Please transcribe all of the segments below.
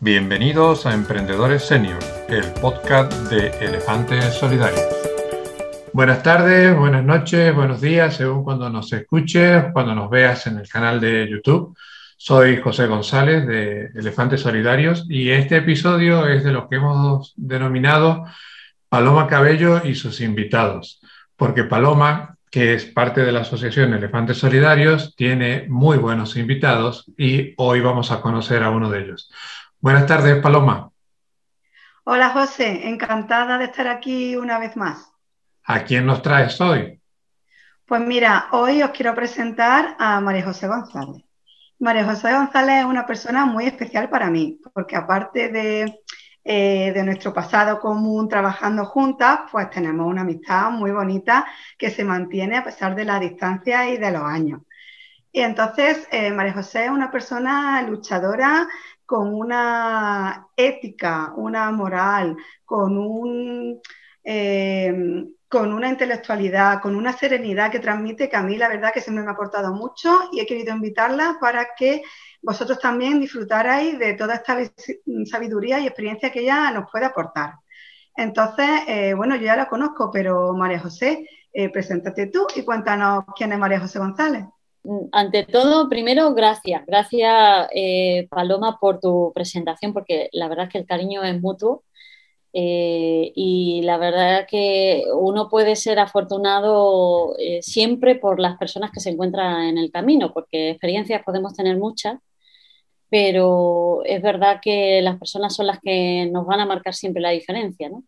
Bienvenidos a Emprendedores Senior, el podcast de Elefantes Solidarios. Buenas tardes, buenas noches, buenos días, según cuando nos escuches, cuando nos veas en el canal de YouTube. Soy José González de Elefantes Solidarios y este episodio es de lo que hemos denominado Paloma Cabello y sus invitados, porque Paloma, que es parte de la Asociación Elefantes Solidarios, tiene muy buenos invitados y hoy vamos a conocer a uno de ellos. Buenas tardes, Paloma. Hola, José. Encantada de estar aquí una vez más. ¿A quién nos traes hoy? Pues mira, hoy os quiero presentar a María José González. María José González es una persona muy especial para mí, porque aparte de, eh, de nuestro pasado común trabajando juntas, pues tenemos una amistad muy bonita que se mantiene a pesar de la distancia y de los años. Y entonces, eh, María José es una persona luchadora con una ética, una moral, con, un, eh, con una intelectualidad, con una serenidad que transmite que a mí la verdad que siempre me ha aportado mucho y he querido invitarla para que vosotros también disfrutarais de toda esta sabiduría y experiencia que ella nos puede aportar. Entonces, eh, bueno, yo ya la conozco, pero María José, eh, preséntate tú y cuéntanos quién es María José González. Mm, ante todo, primero, gracias. Gracias, eh, Paloma, por tu presentación, porque la verdad es que el cariño es mutuo. Eh, y la verdad que uno puede ser afortunado siempre por las personas que se encuentran en el camino, porque experiencias podemos tener muchas, pero es verdad que las personas son las que nos van a marcar siempre la diferencia, ¿no?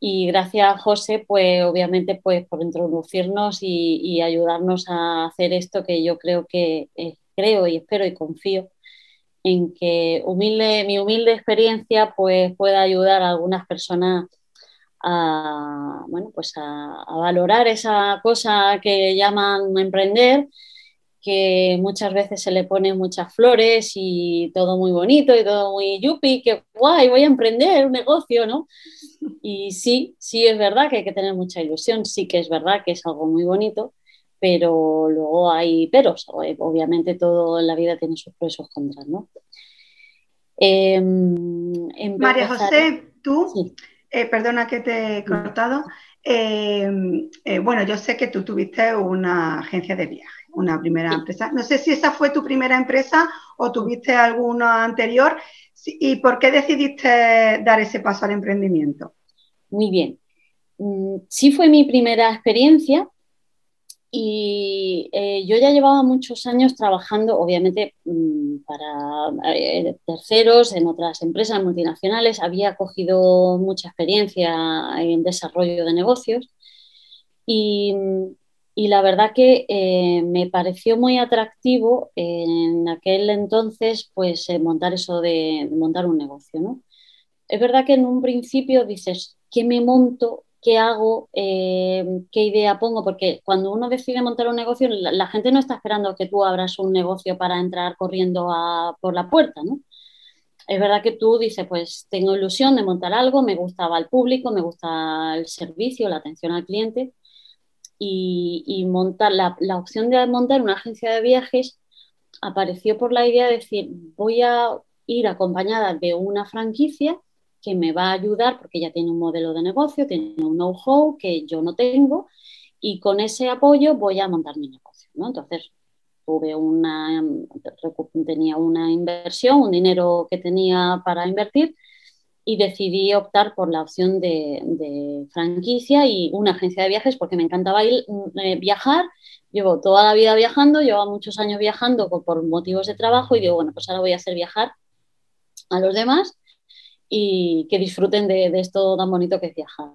Y gracias, José, pues obviamente pues, por introducirnos y, ayudarnos a hacer esto que yo creo que eh, creo y espero y confío en que humilde, mi humilde experiencia pues, pueda ayudar a algunas personas a, bueno, pues a, valorar esa cosa que llaman emprender, que muchas veces se le ponen muchas flores y todo muy bonito y todo muy yupi, que guay, voy a emprender un negocio, ¿no? Y sí, sí es verdad que hay que tener mucha ilusión, sí que es verdad que es algo muy bonito, pero luego hay peros. Obviamente todo en la vida tiene sus pros y sus contras, ¿no? Em, María José, tú, eh, perdona que te he cortado, em, eh, bueno, yo sé que tú tuviste una agencia de viaje, una primera empresa. No sé si esa fue tu primera empresa o tuviste alguna anterior ¿Y por qué decidiste dar ese paso al emprendimiento? Muy bien. Mm, sí fue mi primera experiencia y eh, yo ya llevaba muchos años trabajando, obviamente, mm, para eh, terceros, en otras empresas multinacionales. Había cogido mucha experiencia en desarrollo de negocios y y la verdad que eh, me pareció muy atractivo en aquel entonces pues eh, montar eso de montar un negocio, ¿no? Es verdad que en un principio dices, ¿qué me monto? ¿Qué hago? Eh, ¿Qué idea pongo? Porque cuando uno decide montar un negocio, la, gente no está esperando que tú abras un negocio para entrar corriendo por la puerta, ¿no? Es verdad que tú dices, pues tengo ilusión de montar algo, me gustaba el público, me gusta el servicio, la atención al cliente, y, montar la, opción de montar una agencia de viajes apareció por la idea de decir, voy a ir acompañada de una franquicia que me va a ayudar porque ya tiene un modelo de negocio, tiene un know-how que yo no tengo y con ese apoyo voy a montar mi negocio. Entonces, tuve una, tenía una inversión, un dinero que tenía para invertir y decidí optar por la opción de, franquicia y una agencia de viajes porque me encantaba ir, mm, eh, viajar. Llevo toda la vida viajando, llevo muchos años viajando por motivos de trabajo y digo, bueno, pues ahora voy a hacer viajar a los demás y que disfruten de, esto tan bonito que es viajar,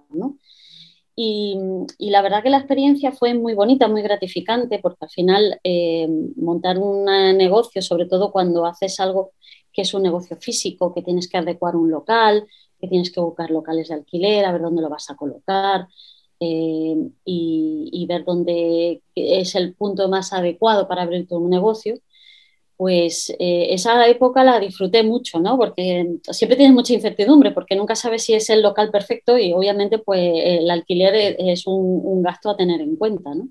Y, la verdad que la experiencia fue muy bonita, muy gratificante, porque al final eh, montar un negocio, sobre todo cuando haces algo que es un negocio físico, que tienes que adecuar un local, que tienes que buscar locales de alquiler, a ver dónde lo vas a colocar eh, y, ver dónde es el punto más adecuado para abrir tu negocio, pues eh, esa época la disfruté mucho, ¿no? Porque siempre tienes mucha incertidumbre, porque nunca sabes si es el local perfecto y obviamente pues el alquiler es un, un gasto a tener en cuenta, ¿no?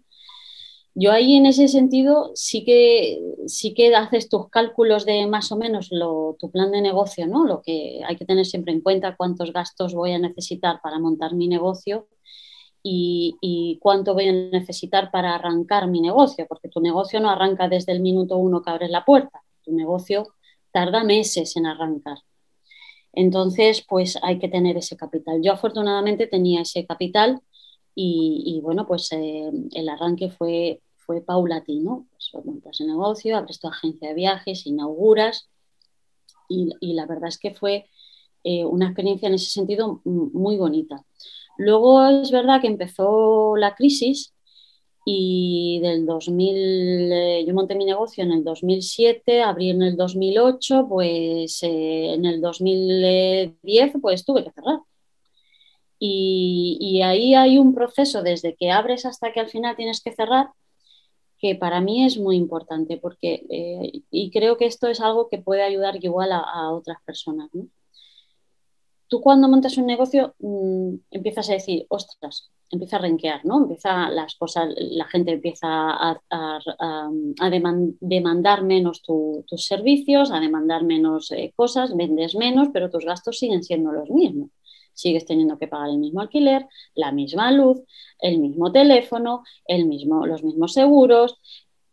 Yo ahí en ese sentido sí que, sí que haces tus cálculos de más o menos tu plan de negocio, ¿no? Lo que hay que tener siempre en cuenta, cuántos gastos voy a necesitar para montar mi negocio y, cuánto voy a necesitar para arrancar mi negocio, porque tu negocio no arranca desde el minuto uno que abres la puerta, tu negocio tarda meses en arrancar. Entonces, pues hay que tener ese capital. Yo afortunadamente tenía ese capital y, bueno, pues eh, el arranque fue, fue paulatino. Pues montas el negocio, abres tu agencia de viajes, inauguras y, la verdad es que fue eh, una experiencia en ese sentido muy bonita. Luego es verdad que empezó la crisis y del 2000, eh, yo monté mi negocio en el 2007, abrí en el 2008, pues eh, en el 2010 pues tuve que cerrar. y, ahí hay un proceso desde que abres hasta que al final tienes que cerrar, que para mí es muy importante, porque, eh, y creo que esto es algo que puede ayudar igual a, otras personas. Tú cuando montas un negocio mm, empiezas a decir, ostras, empieza a renquear, ¿no? Empieza las cosas, la gente empieza a, demandar menos tus servicios, a demandar menos eh, cosas, vendes menos, pero tus gastos siguen siendo los mismos sigues teniendo que pagar el mismo alquiler, la misma luz, el mismo teléfono, el mismo, los mismos seguros,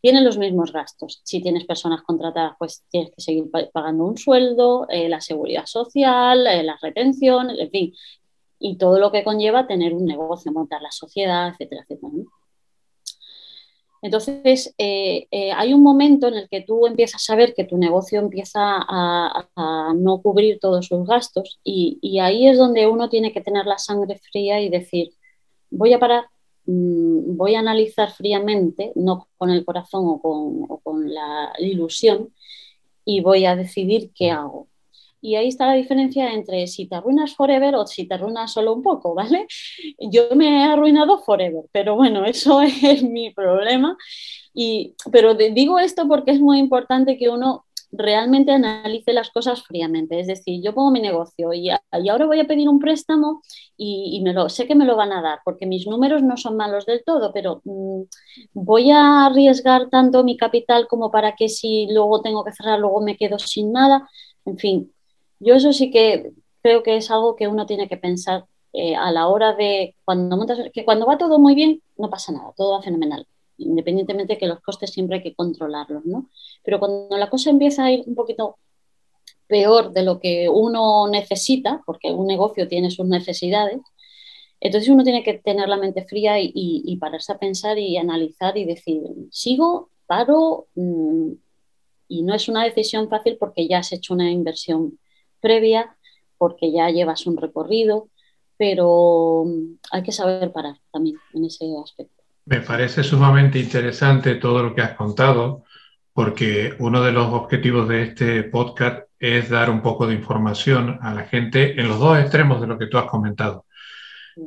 tienen los mismos gastos. Si tienes personas contratadas, pues tienes que seguir pagando un sueldo, eh, la seguridad social, eh, la retención, en fin, y todo lo que conlleva tener un negocio, montar la sociedad, etcétera, etcétera. Entonces, eh, eh, hay un momento en el que tú empiezas a ver que tu negocio empieza a, no cubrir todos sus gastos y, ahí es donde uno tiene que tener la sangre fría y decir, voy a parar, mm, voy a analizar fríamente, no con el corazón o con, o con la ilusión, y voy a decidir qué hago. Y ahí está la diferencia entre si te arruinas forever o si te arruinas solo un poco, ¿vale? Yo me he arruinado forever, pero bueno, eso es mi problema. Y, pero digo esto porque es muy importante que uno realmente analice las cosas fríamente. Es decir, yo pongo mi negocio y, ahora voy a pedir un préstamo y, me lo, sé que me lo van a dar porque mis números no son malos del todo, pero mm, voy a arriesgar tanto mi capital como para que si luego tengo que cerrar, luego me quedo sin nada. En fin, yo eso sí que creo que es algo que uno tiene que pensar eh, a la hora de cuando montas, que cuando va todo muy bien, no pasa nada, todo va fenomenal, independientemente de que los costes siempre hay que controlarlos, ¿no? Pero cuando la cosa empieza a ir un poquito peor de lo que uno necesita, porque un negocio tiene sus necesidades, entonces uno tiene que tener la mente fría y, pararse a pensar y analizar y decir, sigo, paro, mm, y no es una decisión fácil porque ya has hecho una inversión previa, porque ya llevas un recorrido, pero mm, hay que saber parar también en ese aspecto. Me parece sumamente interesante todo lo que has contado, porque uno de los objetivos de este podcast es dar un poco de información a la gente en los dos extremos de lo que tú has comentado.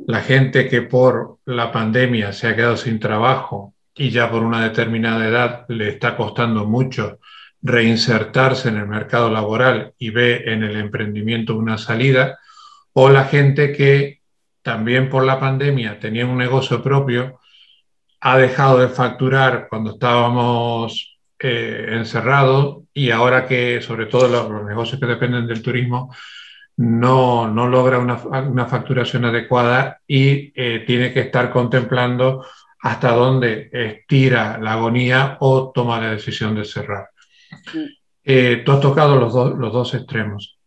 La gente que por la pandemia se ha quedado sin trabajo y ya por una determinada edad le está costando mucho reinsertarse en el mercado laboral y ve en el emprendimiento una salida, o la gente que también por la pandemia tenía un negocio propio, ha dejado de facturar cuando estábamos eh, encerrados y ahora que sobre todo los, negocios que dependen del turismo no, no logra una, una, facturación adecuada y eh, tiene que estar contemplando hasta dónde estira la agonía o toma la decisión de cerrar. Eh, tú has tocado los, los dos extremos.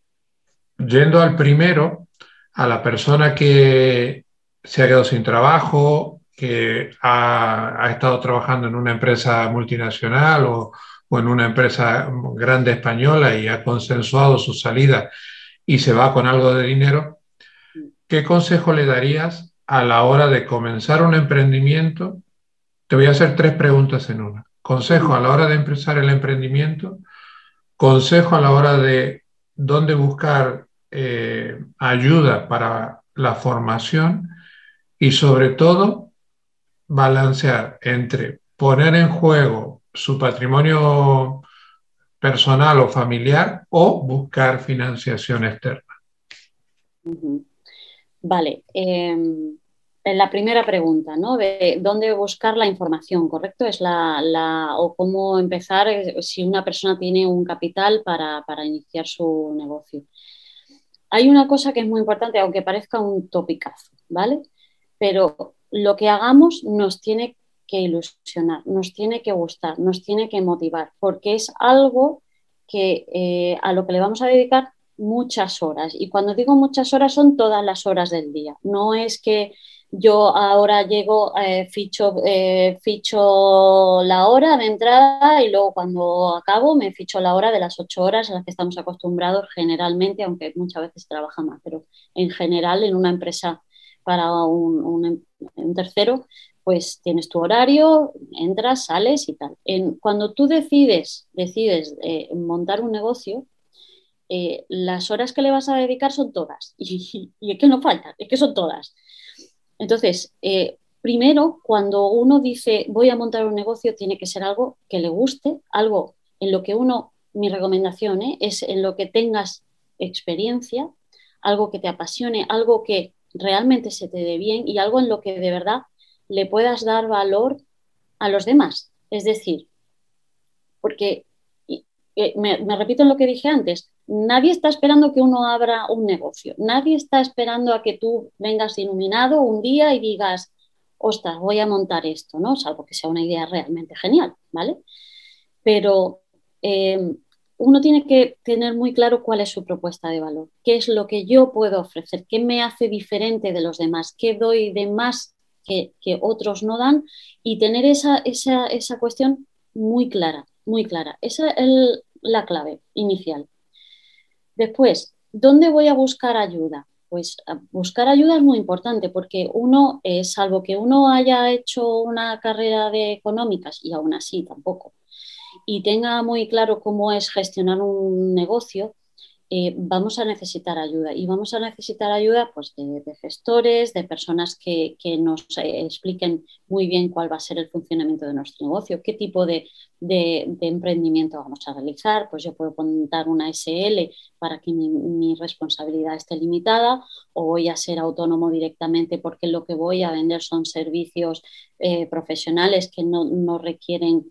Yendo al primero, a la persona que se ha quedado sin trabajo, que ha, estado trabajando en una empresa multinacional o, en una empresa grande española y ha consensuado su salida y se va con algo de dinero, ¿qué consejo le darías a la hora de comenzar un emprendimiento? Te voy a hacer tres preguntas en una. Consejo a la hora de empezar el emprendimiento, consejo a la hora de dónde buscar eh, ayuda para la formación y sobre todo balancear entre poner en juego su patrimonio personal o familiar o buscar financiación externa. Vale. Em, la primera pregunta, ¿no? De dónde buscar la información, ¿correcto? Es la, o cómo empezar eh, si una persona tiene un capital para, iniciar su negocio. Hay una cosa que es muy importante, aunque parezca un topicazo, ¿vale? Pero lo que hagamos nos tiene que ilusionar, nos tiene que gustar, nos tiene que motivar, porque es algo que eh, a lo que le vamos a dedicar muchas horas. Y cuando digo muchas horas son todas las horas del día. No es que yo ahora llego, eh, ficho, eh, ficho la hora de entrada y luego cuando acabo me ficho la hora de las ocho horas a las que estamos acostumbrados generalmente, aunque muchas veces trabaja más, pero en general en una empresa para un, tercero, pues tienes tu horario, entras, sales y tal. Cuando tú decides, decides eh, montar un negocio, las horas que le vas a dedicar son todas. Y, y, es que no faltan, es que son todas. Entonces, eh, primero, cuando uno dice voy a montar un negocio, tiene que ser algo que le guste, algo en lo que uno, mi recomendación ¿eh? es en lo que tengas experiencia, algo que te apasione, algo que realmente se te dé bien y algo en lo que de verdad le puedas dar valor a los demás. Es decir, porque eh, me, me repito en lo que dije antes, Nadie está esperando que uno abra un negocio. Nadie está esperando a que tú vengas iluminado un día y digas, ostras, voy a montar esto, ¿no? Salvo que sea una idea realmente genial, ¿vale? Pero em, uno tiene que tener muy claro cuál es su propuesta de valor, qué es lo que yo puedo ofrecer, qué me hace diferente de los demás, qué doy de más que, otros no dan y tener esa, esa, cuestión muy clara, muy clara. Esa es la clave inicial. Después, ¿dónde voy a buscar ayuda? Pues buscar ayuda es muy importante porque uno, eh, salvo que uno haya hecho una carrera de económicas y aún así tampoco, y tenga muy claro cómo es gestionar un negocio, eh, vamos a necesitar ayuda y vamos a necesitar ayuda pues, de, gestores, de personas que, nos eh, expliquen muy bien cuál va a ser el funcionamiento de nuestro negocio, qué tipo de, emprendimiento vamos a realizar. Pues yo puedo montar una SL para que mi, responsabilidad esté limitada o voy a ser autónomo directamente porque lo que voy a vender son servicios eh, profesionales que no, no requieren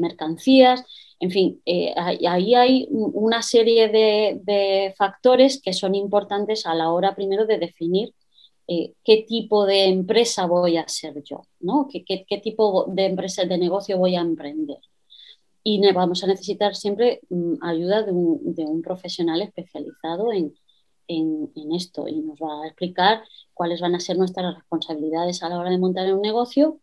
mercancías. En fin, eh, ahí hay una serie de, factores que son importantes a la hora primero de definir eh, qué tipo de empresa voy a ser yo, ¿no? ¿Qué, tipo de empresa, de negocio voy a emprender. Y vamos a necesitar siempre mm, ayuda de un, profesional especializado en, esto y nos va a explicar cuáles van a ser nuestras responsabilidades a la hora de montar un negocio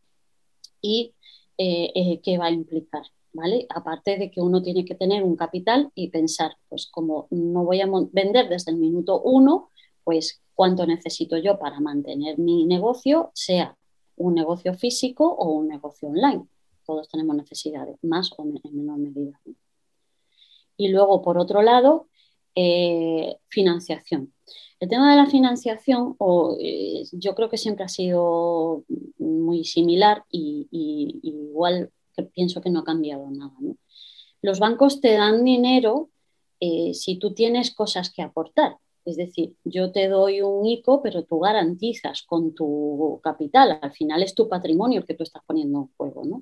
y eh, qué va a implicar. ¿vale? Aparte de que uno tiene que tener un capital y pensar, pues como no voy a vender desde el minuto uno, pues cuánto necesito yo para mantener mi negocio, sea un negocio físico o un negocio online. Todos tenemos necesidades, más o en menor medida. Y luego, por otro lado, eh, financiación. El tema de la financiación, eh, yo creo que siempre ha sido muy similar y, igual que pienso que no ha cambiado nada. Los bancos te dan dinero eh, si tú tienes cosas que aportar. Es decir, yo te doy un ICO, pero tú garantizas con tu capital. Al final es tu patrimonio el que tú estás poniendo en juego.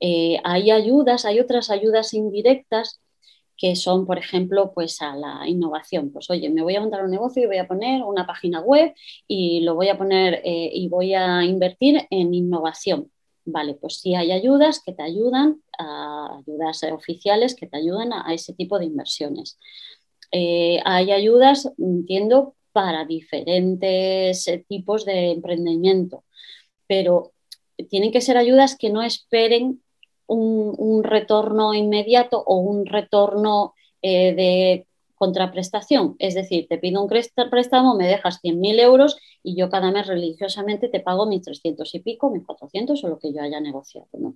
Eh, hay ayudas, hay otras ayudas indirectas que son, por ejemplo, pues a la innovación. Pues oye, me voy a montar un negocio y voy a poner una página web y lo voy a poner eh, y voy a invertir en innovación. Vale, pues sí hay ayudas que te ayudan, ayudas oficiales que te ayudan a, ese tipo de inversiones. Eh, hay ayudas, entiendo, para diferentes eh, tipos de emprendimiento, pero tienen que ser ayudas que no esperen un, retorno inmediato o un retorno eh, de contraprestación. Es decir, te pido un préstamo, me dejas 100.000 euros y yo cada mes religiosamente te pago mis 300 y pico, mis 400 o lo que yo haya negociado. ¿no?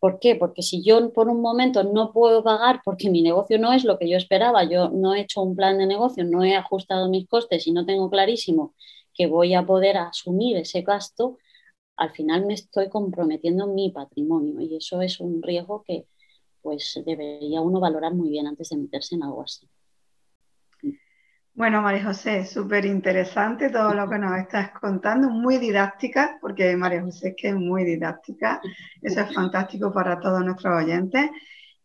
¿Por qué? Porque si yo por un momento no puedo pagar porque mi negocio no es lo que yo esperaba, yo no he hecho un plan de negocio, no he ajustado mis costes y no tengo clarísimo que voy a poder asumir ese gasto, al final me estoy comprometiendo mi patrimonio y eso es un riesgo que pues debería uno valorar muy bien antes de meterse en algo así. Bueno, María José, súper interesante todo lo que nos estás contando, muy didáctica, porque María José es que es muy didáctica, eso es fantástico para todos nuestros oyentes,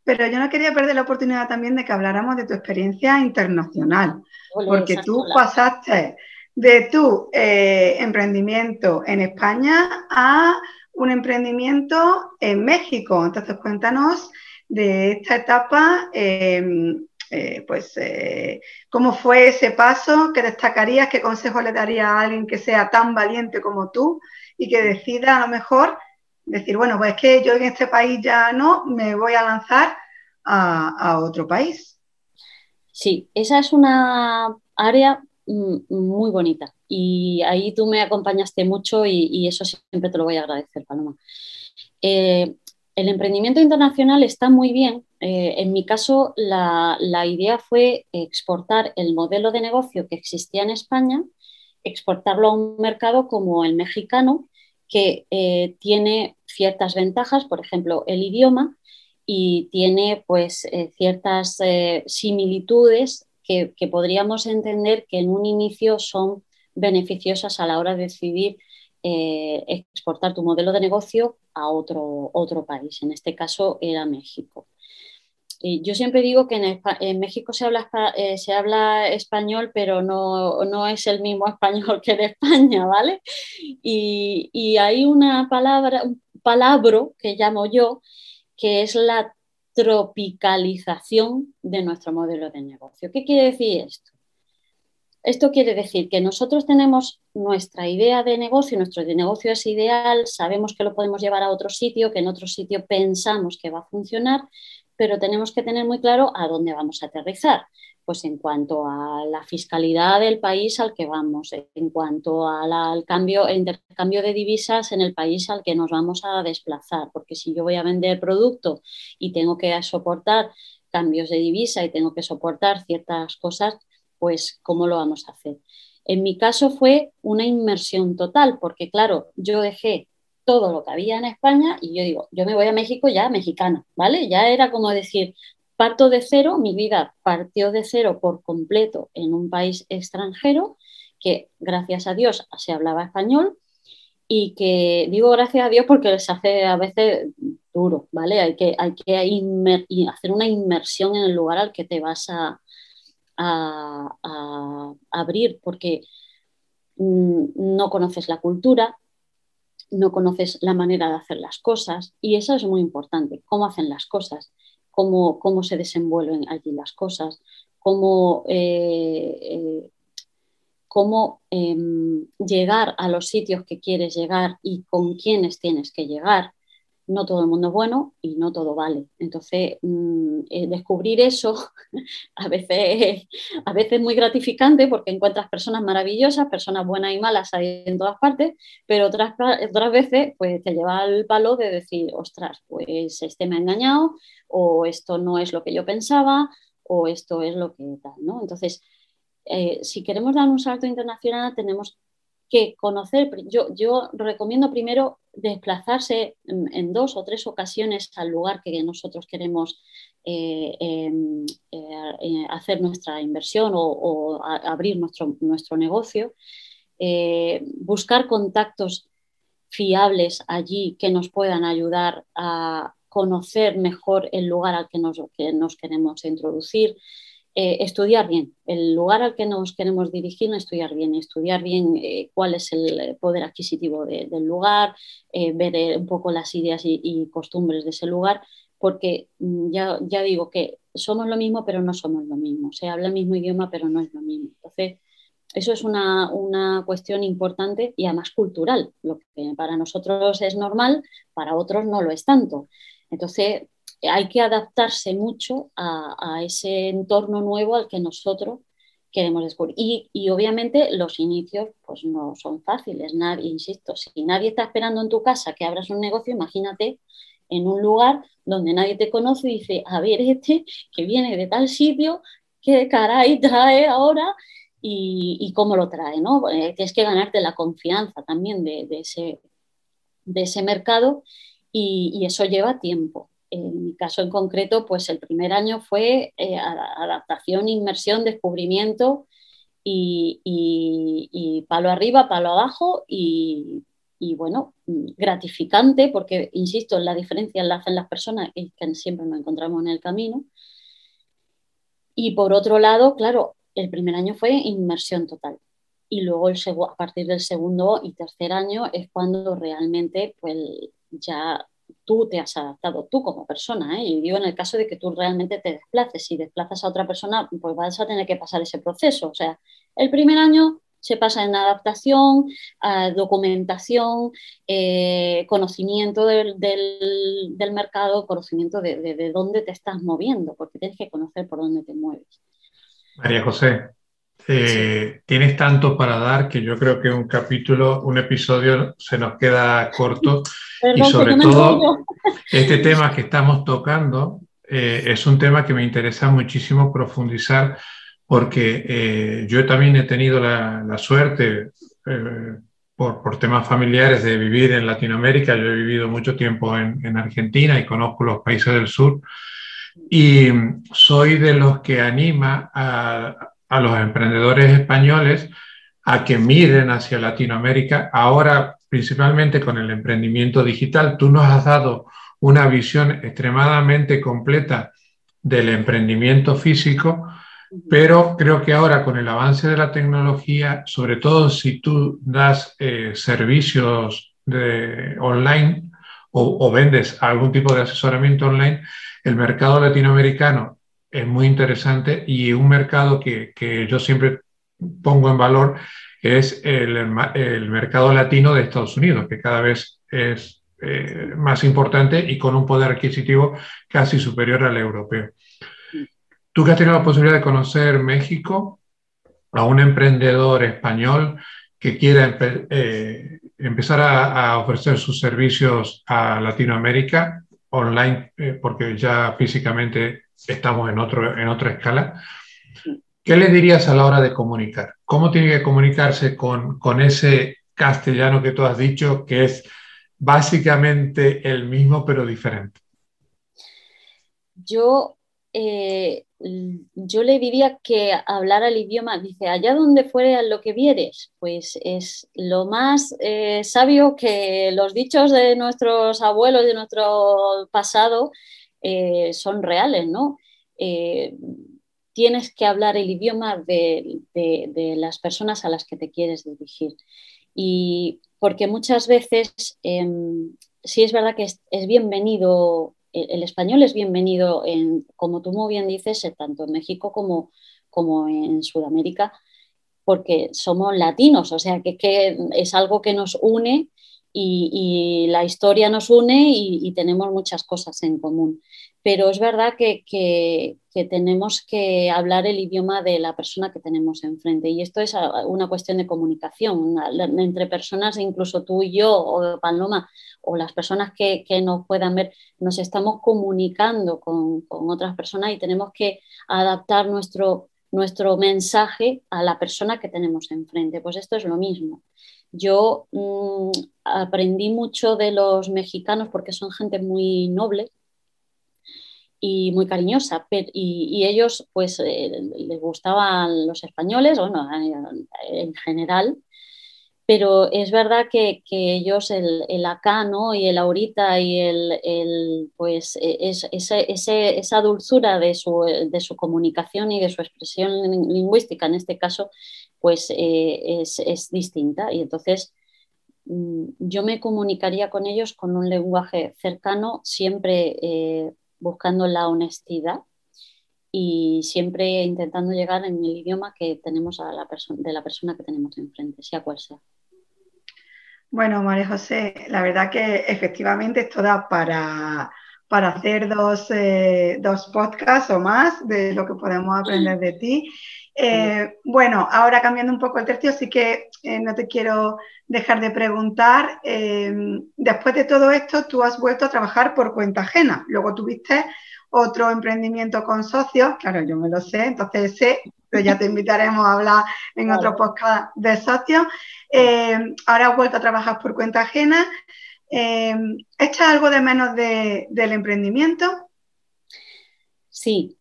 pero yo no quería perder la oportunidad también de que habláramos de tu experiencia internacional, porque tú pasaste de tu eh, emprendimiento en España a un emprendimiento en México. Entonces, cuéntanos de esta etapa em, eh, pues, eh, ¿cómo fue ese paso? ¿Qué destacarías? ¿Qué consejo le daría a alguien que sea tan valiente como tú y que decida a lo mejor decir, bueno, pues es que yo en este país ya no, me voy a lanzar a, otro país? Sí, esa es una área muy bonita y ahí tú me acompañaste mucho y, eso siempre te lo voy a agradecer, Paloma. Eh, el emprendimiento internacional está muy bien eh, en mi caso, la, idea fue exportar el modelo de negocio que existía en España, exportarlo a un mercado como el mexicano, que eh, tiene ciertas ventajas, por ejemplo, el idioma, y tiene pues ciertas similitudes que, podríamos entender que en un inicio son beneficiosas a la hora de decidir exportar tu modelo de negocio a otro, otro país. En este caso era México yo siempre digo que en, México se habla, eh, se habla español, pero no, es el mismo español que en España, ¿vale? Y, hay una palabra, un palabra que llamo yo, que es la tropicalización de nuestro modelo de negocio. ¿Qué quiere decir esto? Esto quiere decir que nosotros tenemos nuestra idea de negocio, nuestro negocio es ideal, sabemos que lo podemos llevar a otro sitio, que en otro sitio pensamos que va a funcionar, pero tenemos que tener muy claro a dónde vamos a aterrizar. Pues en cuanto a la fiscalidad del país al que vamos, en cuanto al cambio, intercambio de divisas en el país al que nos vamos a desplazar, porque si yo voy a vender producto y tengo que soportar cambios de divisa y tengo que soportar ciertas cosas, pues ¿cómo lo vamos a hacer? En mi caso fue una inmersión total, porque claro, yo dejé todo lo que había en España y yo digo, yo me voy a México ya mexicana, ¿vale? Ya era como decir, parto de cero, mi vida partió de cero por completo en un país extranjero que gracias a Dios se hablaba español y que digo gracias a Dios porque se hace a veces duro, ¿vale? Hay que, hay que hacer una inmersión en el lugar al que te vas a, a abrir porque mm, no conoces la cultura, no conoces la manera de hacer las cosas y eso es muy importante, cómo hacen las cosas, cómo, cómo se desenvuelven allí las cosas, cómo, eh, eh, cómo em, llegar a los sitios que quieres llegar y con quiénes tienes que llegar no todo el mundo es bueno y no todo vale. Entonces, mm, eh, descubrir eso a veces, a veces es muy gratificante porque encuentras personas maravillosas, personas buenas y malas ahí en todas partes, pero otras, otras veces pues, te lleva el palo de decir, ostras, pues este me ha engañado o esto no es lo que yo pensaba o esto es lo que tal, ¿no? Entonces, eh, si queremos dar un salto internacional tenemos que conocer, yo, yo recomiendo primero desplazarse en, dos o tres ocasiones al lugar que nosotros queremos eh, em, eh, hacer nuestra inversión o, abrir nuestro, nuestro negocio, eh, buscar contactos fiables allí que nos puedan ayudar a conocer mejor el lugar al que nos, que nos queremos introducir, eh, estudiar bien, el lugar al que nos queremos dirigir, estudiar bien, estudiar bien eh, cuál es el poder adquisitivo del lugar, eh, ver un poco las ideas y, costumbres de ese lugar, porque mm, ya, ya digo que somos lo mismo, pero no somos lo mismo. Se habla el mismo idioma, pero no es lo mismo. Entonces, eso es una, una, cuestión importante y además cultural. Lo que para nosotros es normal, para otros no lo es tanto. Entonces, hay que adaptarse mucho a, ese entorno nuevo al que nosotros queremos descubrir. Y, obviamente los inicios pues no son fáciles. Nadie, insisto, si nadie está esperando en tu casa que abras un negocio, imagínate en un lugar donde nadie te conoce y dice, a ver, este que viene de tal sitio, ¿qué caray trae ahora? Y, cómo lo trae, ¿no? Eh, tienes que ganarte la confianza también de, ese, de ese mercado y eso lleva tiempo en mi caso en concreto, pues el primer año fue eh, adaptación, inmersión, descubrimiento y, palo arriba, palo abajo y, bueno, gratificante porque, insisto, la diferencia la hacen las personas y que siempre nos encontramos en el camino. Y por otro lado, claro, el primer año fue inmersión total. Y luego el a partir del segundo y tercer año es cuando realmente pues, ya tú te has adaptado, tú como persona. ¿eh? Y digo en el caso de que tú realmente te desplaces. Si desplazas a otra persona, pues vas a tener que pasar ese proceso. O sea, el primer año se pasa en adaptación, documentación, eh, conocimiento del, mercado, conocimiento de, dónde te estás moviendo, porque tienes que conocer por dónde te mueves. María José, eh, tienes tanto para dar que yo creo que un capítulo, un episodio se nos queda corto y sobre todo este tema que estamos tocando eh, es un tema que me interesa muchísimo profundizar porque eh, yo también he tenido la, suerte, eh, por, temas familiares, de vivir en Latinoamérica. Yo he vivido mucho tiempo en, Argentina y conozco los países del sur. Y soy de los que anima a, a los emprendedores españoles a que miren hacia Latinoamérica. Ahora, principalmente con el emprendimiento digital, tú nos has dado una visión extremadamente completa del emprendimiento físico pero creo que ahora con el avance de la tecnología, sobre todo si tú das eh, servicios de online o, vendes algún tipo de asesoramiento online, el mercado latinoamericano es muy interesante y un mercado que, yo siempre pongo en valor es el, mercado latino de Estados Unidos, que cada vez es eh, más importante y con un poder adquisitivo casi superior al europeo. Tú que has tenido la posibilidad de conocer México, a un emprendedor español que quiera eh, empezar a, ofrecer sus servicios a Latinoamérica online, eh, porque ya físicamente estamos en, otro, en otra escala, ¿qué le dirías a la hora de comunicar? ¿Cómo tiene que comunicarse con, con ese castellano que tú has dicho, que es básicamente el mismo pero diferente? Yo eh, yo le diría que hablar el idioma, dice, allá donde fuere a lo que vieres, pues es lo más eh, sabio que los dichos de nuestros abuelos, de nuestro pasado, eh, son reales, ¿no? Eh, tienes que hablar el idioma de, las personas a las que te quieres dirigir. Y porque muchas veces em, sí es verdad que es bienvenido el español es bienvenido, en, como tú muy bien dices, eh, tanto en México como, como en Sudamérica, porque somos latinos, o sea que es algo que nos une y, la historia nos une y, tenemos muchas cosas en común. Pero es verdad que, tenemos que hablar el idioma de la persona que tenemos enfrente y esto es una cuestión de comunicación entre personas, incluso tú y yo o Paloma o las personas que, nos puedan ver, nos estamos comunicando con, con otras personas y tenemos que adaptar nuestro, nuestro mensaje a la persona que tenemos enfrente. Pues esto es lo mismo. Yo mm, aprendí mucho de los mexicanos porque son gente muy noble y muy cariñosa, y, ellos pues eh, les gustaban los españoles, bueno, en general, pero es verdad que, que ellos, el, el, acá, ¿no? Y el ahorita y el, el pues e, es, ese, esa dulzura de su, de su, comunicación y de su expresión lingüística, en este caso, pues eh, es, es, distinta. Y entonces mm, yo me comunicaría con ellos con un lenguaje cercano, siempre eh, buscando la honestidad y siempre intentando llegar en el idioma que tenemos a la de la persona que tenemos enfrente, sea cual sea. Bueno, María José, la verdad que efectivamente esto da para, para hacer dos, eh, dos, podcasts o más de lo que podemos aprender de ti. Eh, bueno, ahora cambiando un poco el tercio, sí que eh, no te quiero dejar de preguntar. después de todo esto, tú has vuelto a trabajar por cuenta ajena. Luego tuviste otro emprendimiento con socios, claro, yo me lo sé, entonces sé, pero ya te invitaremos a hablar en otro podcast de socios. Eh, ahora has vuelto a trabajar por cuenta ajena. Eh, ¿Echas algo de menos del emprendimiento? Sí.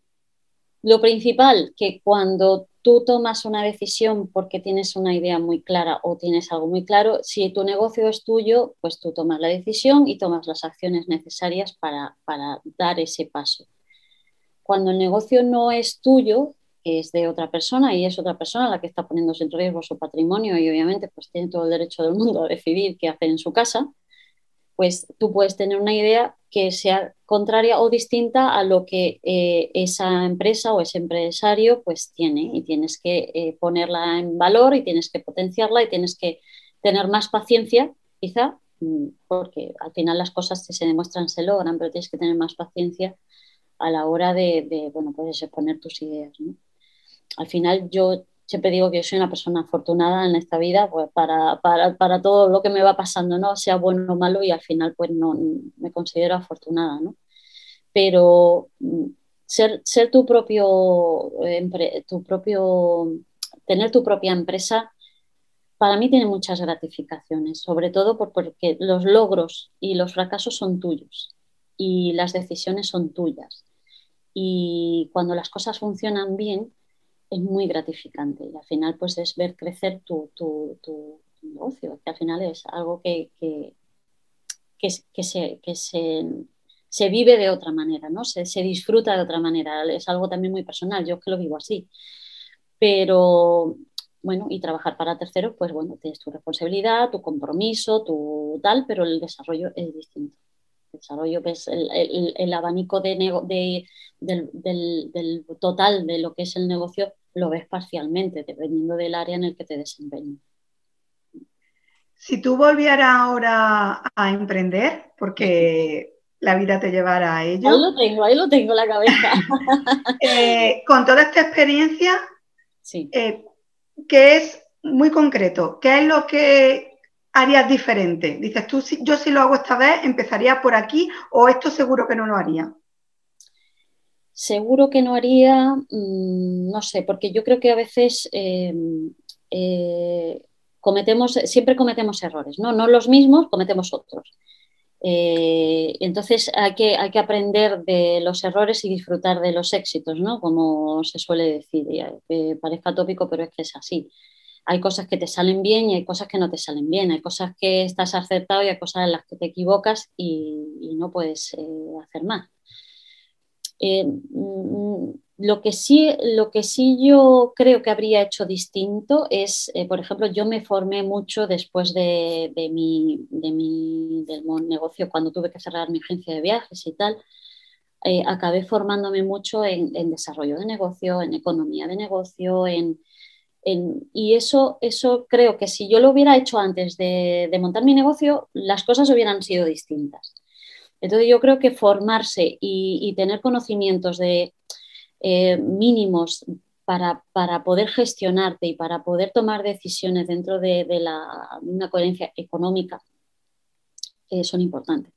Lo principal, que cuando tú tomas una decisión porque tienes una idea muy clara o tienes algo muy claro. Si tu negocio es tuyo, pues tú tomas la decisión y tomas las acciones necesarias para, para dar ese paso. Cuando el negocio no es tuyo, es de otra persona y es otra persona la que está poniéndose en riesgo su patrimonio y obviamente pues tiene todo el derecho del mundo a decidir qué hacer en su casa, pues tú puedes tener una idea que sea contraria o distinta a lo que eh, esa empresa o ese empresario pues tiene y tienes que eh, ponerla en valor y tienes que potenciarla y tienes que tener más paciencia quizá mm, porque al final las cosas se demuestran, se logran, pero tienes que tener más paciencia a la hora de, bueno, pues exponer tus ideas. Al final yo siempre digo que yo soy una persona afortunada en esta vida pues para, para, todo lo que me va pasando, ¿no? sea bueno o malo y al final pues no me considero afortunada. ¿no? Pero mm, ser, ser tu, propio, tu propio, tener tu propia empresa para mí tiene muchas gratificaciones, sobre todo porque los logros y los fracasos son tuyos y las decisiones son tuyas. Y cuando las cosas funcionan bien, es muy gratificante y al final pues es ver crecer tu, negocio, que al final es algo que, que, se, que se, vive de otra manera, ¿no? Se, disfruta de otra manera, es algo también muy personal, yo que lo vivo así. Pero bueno, y trabajar para terceros, pues bueno, tienes tu responsabilidad, tu compromiso, tu tal, pero el desarrollo es distinto desarrollo, ves el, abanico de, del, total de lo que es el negocio, lo ves parcialmente, dependiendo del área en el que te desempeñes. Si tú volvieras ahora a emprender, porque la vida te llevará a ello. Ahí lo tengo, ahí lo tengo en la cabeza. Eh, con toda esta experiencia, sí. Eh, que es muy concreto, ¿qué es lo que harías diferente? Dices tú, yo si lo hago esta vez, empezaría por aquí o esto seguro que no lo haría. Seguro que no haría, mm, no sé, porque yo creo que a veces em, eh, cometemos, siempre cometemos errores, ¿no? No los mismos, cometemos otros. Eh, entonces hay que, hay que aprender de los errores y disfrutar de los éxitos, ¿no? Como se suele decir, parezca tópico, pero es que es así hay cosas que te salen bien y hay cosas que no te salen bien, hay cosas que estás acertado y hay cosas en las que te equivocas y, no puedes eh, hacer más. Eh, mm, lo, que sí, lo que sí yo creo que habría hecho distinto es, eh, por ejemplo, yo me formé mucho después de, mi, del negocio, cuando tuve que cerrar mi agencia de viajes y tal, acabé formándome mucho en, desarrollo de negocio, en economía de negocio, en, y eso, eso creo que si yo lo hubiera hecho antes de, montar mi negocio, las cosas hubieran sido distintas. Entonces yo creo que formarse y, tener conocimientos de eh, mínimos para, poder gestionarte y para poder tomar decisiones dentro de, una coherencia económica eh, son importantes.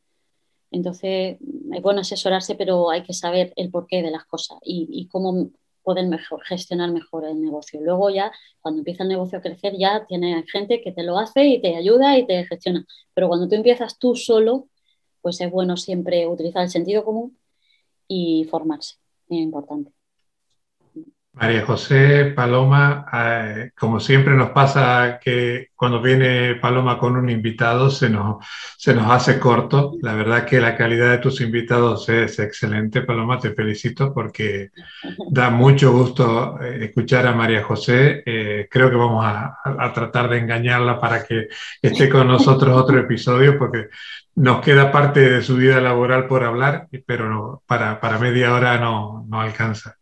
Entonces, es bueno asesorarse, pero hay que saber el porqué de las cosas y, y cómo pueden mejor, gestionar mejor el negocio. Luego ya, cuando empieza el negocio a crecer, ya tiene gente que te lo hace y te ayuda y te gestiona. Pero cuando tú empiezas tú solo, pues es bueno siempre utilizar el sentido común y formarse, es importante. María José, Paloma, eh, como siempre nos pasa que cuando viene Paloma con un invitado se nos, se nos hace corto. La verdad que la calidad de tus invitados es excelente, Paloma, te felicito porque da mucho gusto eh, escuchar a María José. Eh, creo que vamos a, tratar de engañarla para que esté con nosotros otro episodio porque nos queda parte de su vida laboral por hablar, pero para, para media hora no, no alcanza.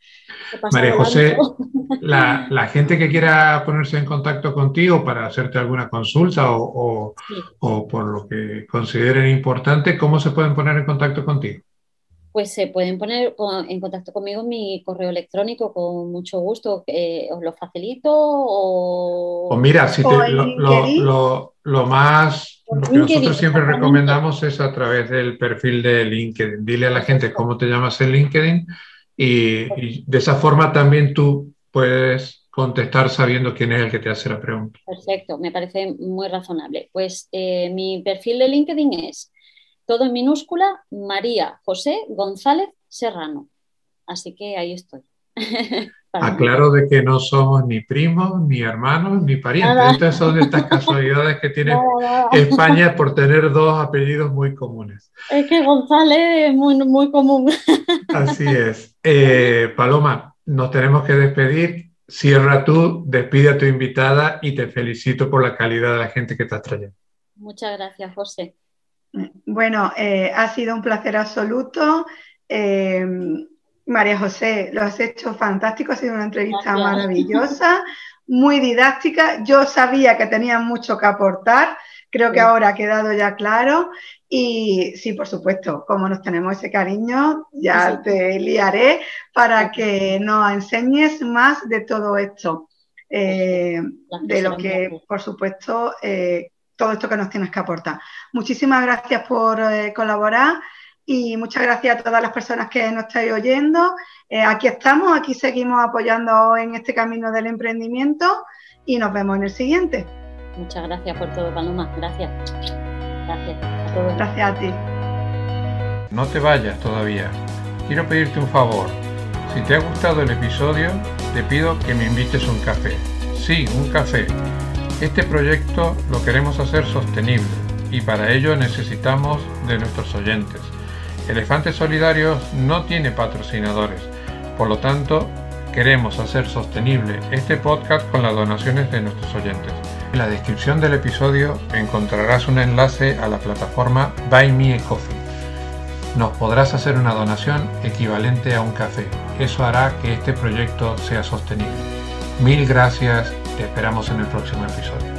María José, la, gente que quiera ponerse en contacto contigo para hacerte alguna consulta o, por lo que consideren importante, ¿cómo se pueden poner en contacto contigo? Pues se pueden poner en contacto conmigo en mi correo electrónico con mucho gusto. os lo facilito o... Pues mira, si lo, más, lo que nosotros siempre recomendamos es a través del perfil de LinkedIn. Dile a la gente cómo te llamas en LinkedIn y, de esa forma también tú puedes contestar sabiendo quién es el que te hace la pregunta. Perfecto, me parece muy razonable. Pues eh, mi perfil de LinkedIn es todo en minúscula, María José González Serrano. Así que ahí estoy. Aclaro de que no somos ni primos, ni hermanos, ni parientes. Estas son estas casualidades que tiene España por tener dos apellidos muy comunes. Es que González es muy, muy común. Así es. Eh, Paloma, nos tenemos que despedir. Cierra tú, despide a tu invitada y te felicito por la calidad de la gente que estás trayendo. Muchas gracias, José. Bueno, eh, ha sido un placer absoluto. Eh, María José, lo has hecho fantástico, ha sido una entrevista maravillosa, muy didáctica. Yo sabía que tenía mucho que aportar, creo que ahora ha quedado ya claro. Y sí, por supuesto, como nos tenemos ese cariño, ya te liaré para que nos enseñes más de todo esto, eh, de lo que, por supuesto, eh, todo esto que nos tienes que aportar. Muchísimas gracias por eh, colaborar y muchas gracias a todas las personas que nos estáis oyendo. Aquí estamos, aquí seguimos apoyando en este camino del emprendimiento y nos vemos en el siguiente. Muchas gracias por todo, Paloma. Gracias. Gracias a todos. Gracias a ti. No te vayas todavía. Quiero pedirte un favor. Si te ha gustado el episodio, te pido que me invites un café. Sí, un café. Este proyecto lo queremos hacer sostenible y para ello necesitamos de nuestros oyentes. Elefantes Solidarios no tiene patrocinadores, por lo tanto queremos hacer sostenible este podcast con las donaciones de nuestros oyentes. En la descripción del episodio encontrarás un enlace a la plataforma Buy Me a Coffee. Nos podrás hacer una donación equivalente a un café. Eso hará que este proyecto sea sostenible. Mil gracias, te esperamos en el próximo episodio.